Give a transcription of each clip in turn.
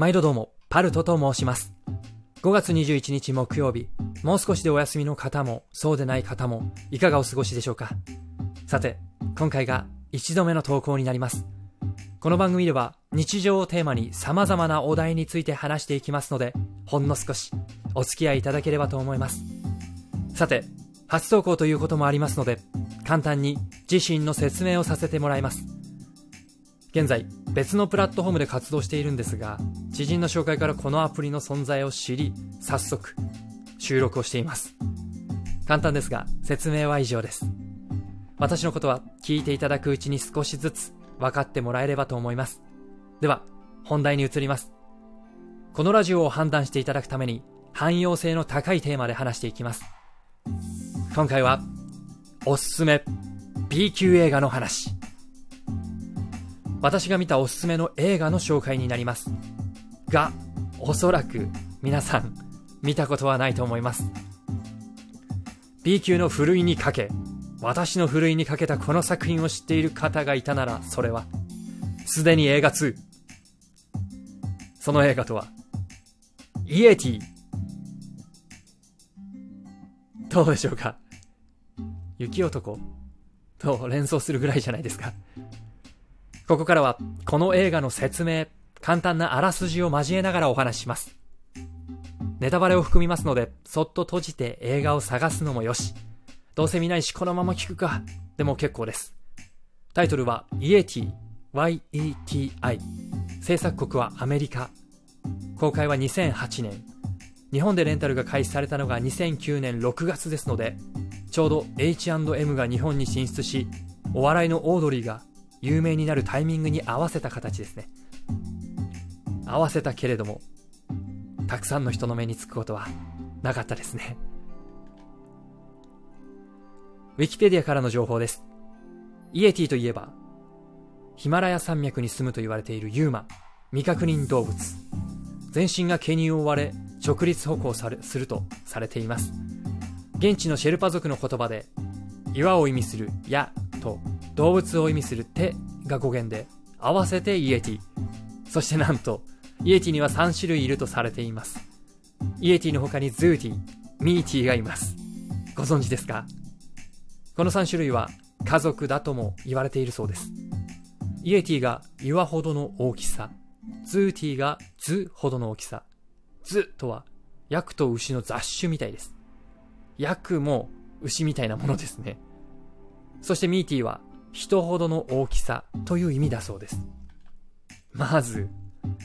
毎度どうも、パルトと申します。5月21日木曜日、もう少しでお休みの方も、そうでない方も、いかがお過ごしでしょうかさて、今回が1度目の投稿になります。この番組では、日常をテーマに様々なお題について話していきますので、ほんの少し、お付き合いいただければと思います。さて、初投稿ということもありますので、簡単に自身の説明をさせてもらいます。現在、別のプラットフォームで活動しているんですが、知人の紹介からこのアプリの存在を知り、早速、収録をしています。簡単ですが、説明は以上です。私のことは聞いていただくうちに少しずつ分かってもらえればと思います。では、本題に移ります。このラジオを判断していただくために、汎用性の高いテーマで話していきます。今回は、おすすめ B 級映画の話。私が見たおすすめの映画の紹介になります。が、おそらく皆さん見たことはないと思います。B 級のふるいにかけ、私のふるいにかけたこの作品を知っている方がいたなら、それは、すでに映画2。その映画とは、イエティ。どうでしょうか？雪男と連想するぐらいじゃないですか。ここからは、この映画の説明、簡単なあらすじを交えながらお話しします。ネタバレを含みますので、そっと閉じて映画を探すのもよし。どうせ見ないしこのまま聞くか。でも結構です。タイトルは、イエティ、Y-E-T-I。制作国はアメリカ。公開は2008年。日本でレンタルが開始されたのが2009年6月ですので、ちょうど H&M が日本に進出し、お笑いのオードリーが有名になるタイミングに合わせた形ですね。合わせたけれども、たくさんの人の目につくことはなかったですね。ウィキペディアからの情報です。イエティといえば、ヒマラヤ山脈に住むと言われている UMA、未確認動物。全身が毛に覆われ、直立歩行されするとされています。現地のシェルパ族の言葉で、岩を意味するヤと動物を意味するテが語源で、合わせてイエティ。そしてなんと、イエティには3種類いるとされています。イエティの他にズーティ、ミーティがいます。ご存知ですか？この3種類は家族だとも言われているそうです。イエティが岩ほどの大きさ、ズーティがズほどの大きさ。ズとは、ヤクと牛の雑種みたいです。ヤクも牛みたいなものですね。そしてミーティは人ほどの大きさという意味だそうです。まず、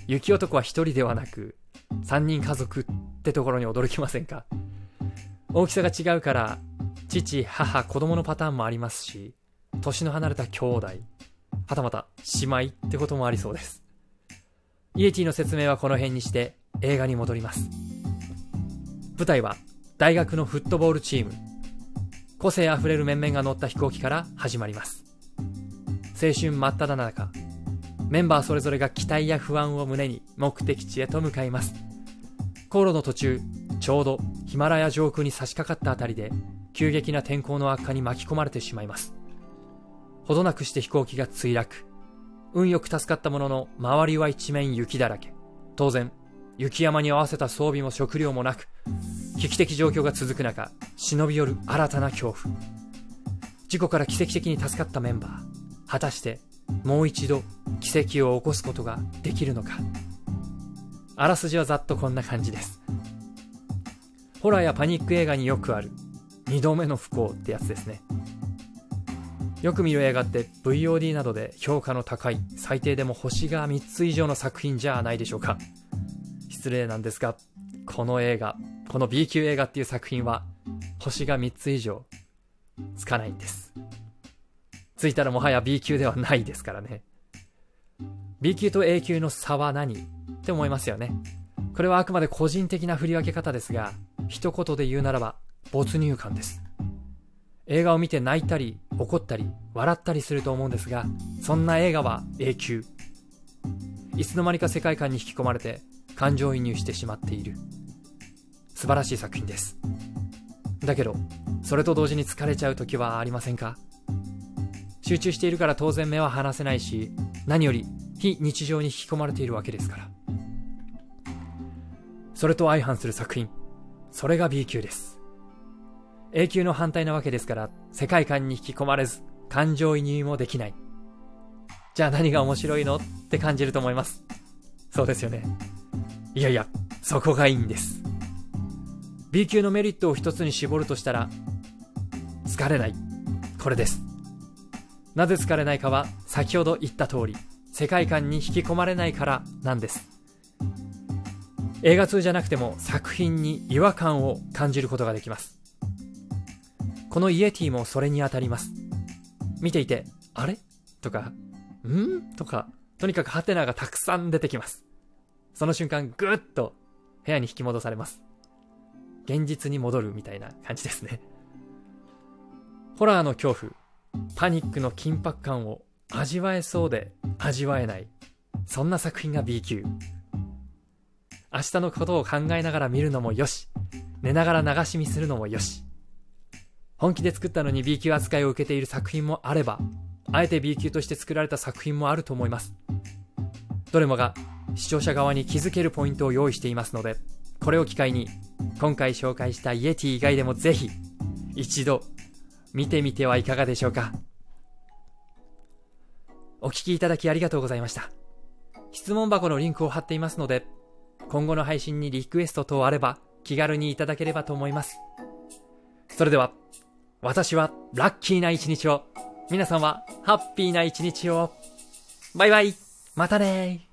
雪男は一人ではなく、三人家族ってところに驚きませんか？大きさが違うから、父、母、子供のパターンもありますし、年の離れた兄弟、はたまた姉妹ってこともありそうです。イエティの説明はこの辺にして映画に戻ります。舞台は大学のフットボールチーム。個性あふれる面々が乗った飛行機から始まります。青春真っ只中。メンバーそれぞれが期待や不安を胸に目的地へと向かいます。航路の途中、ちょうどヒマラヤ上空に差し掛かったあたりで、急激な天候の悪化に巻き込まれてしまいます。ほどなくして飛行機が墜落。運よく助かったものの、周りは一面雪だらけ。当然、雪山に合わせた装備も食料もなく、危機的状況が続く中、忍び寄る新たな恐怖。事故から奇跡的に助かったメンバー。果たして、もう一度奇跡を起こすことができるのか。あらすじはざっとこんな感じです。ホラーやパニック映画によくある、二度目の不幸ってやつですね。よく見る映画って VOD などで評価の高い最低でも星が3つ以上の作品じゃないでしょうか失礼なんですがこの映画この B 級映画っていう作品は星が3つ以上つかないんですついたらもはや B 級ではないですからね。B 級と A 級の差は何って思いますよね。これはあくまで個人的な振り分け方ですが一言で言うならば没入感です。映画を見て泣いたり怒ったり笑ったりすると思うんですがそんな映画は A 級。いつの間にか世界観に引き込まれて感情移入してしまっている。素晴らしい作品です。だけどそれと同時に疲れちゃう時はありませんか？集中しているから当然目は離せないし何より非日常に引き込まれているわけですからそれと相反する作品。それが B 級です。A 級の反対なわけですから、世界観に引き込まれず、感情移入もできない。じゃあ何が面白いのって感じると思います。そうですよね。いやいや、そこがいいんです。B 級のメリットを一つに絞るとしたら、疲れない。これです。なぜ疲れないかは、先ほど言った通り、世界観に引き込まれないからなんです。映画通じゃなくても作品に違和感を感じることができます。このイエティもそれに当たります。見ていて、あれ？とか、ん？とか、とにかくハテナがたくさん出てきます。その瞬間、ぐっと部屋に引き戻されます。現実に戻るみたいな感じですね。ホラーの恐怖、パニックの緊迫感を味わえそうで味わえない。そんな作品が B 級。明日のことを考えながら見るのもよし、寝ながら流し見するのもよし。本気で作ったのに B 級扱いを受けている作品もあれば、あえて B 級として作られた作品もあると思います。どれもが視聴者側に気づけるポイントを用意していますので、これを機会に今回紹介したイエティ以外でもぜひ一度見てみてはいかがでしょうか。お聞きいただきありがとうございました。質問箱のリンクを貼っていますので、今後の配信にリクエスト等あれば気軽にいただければと思います。それでは、私はラッキーな一日を、皆さんはハッピーな一日を、バイバイまたね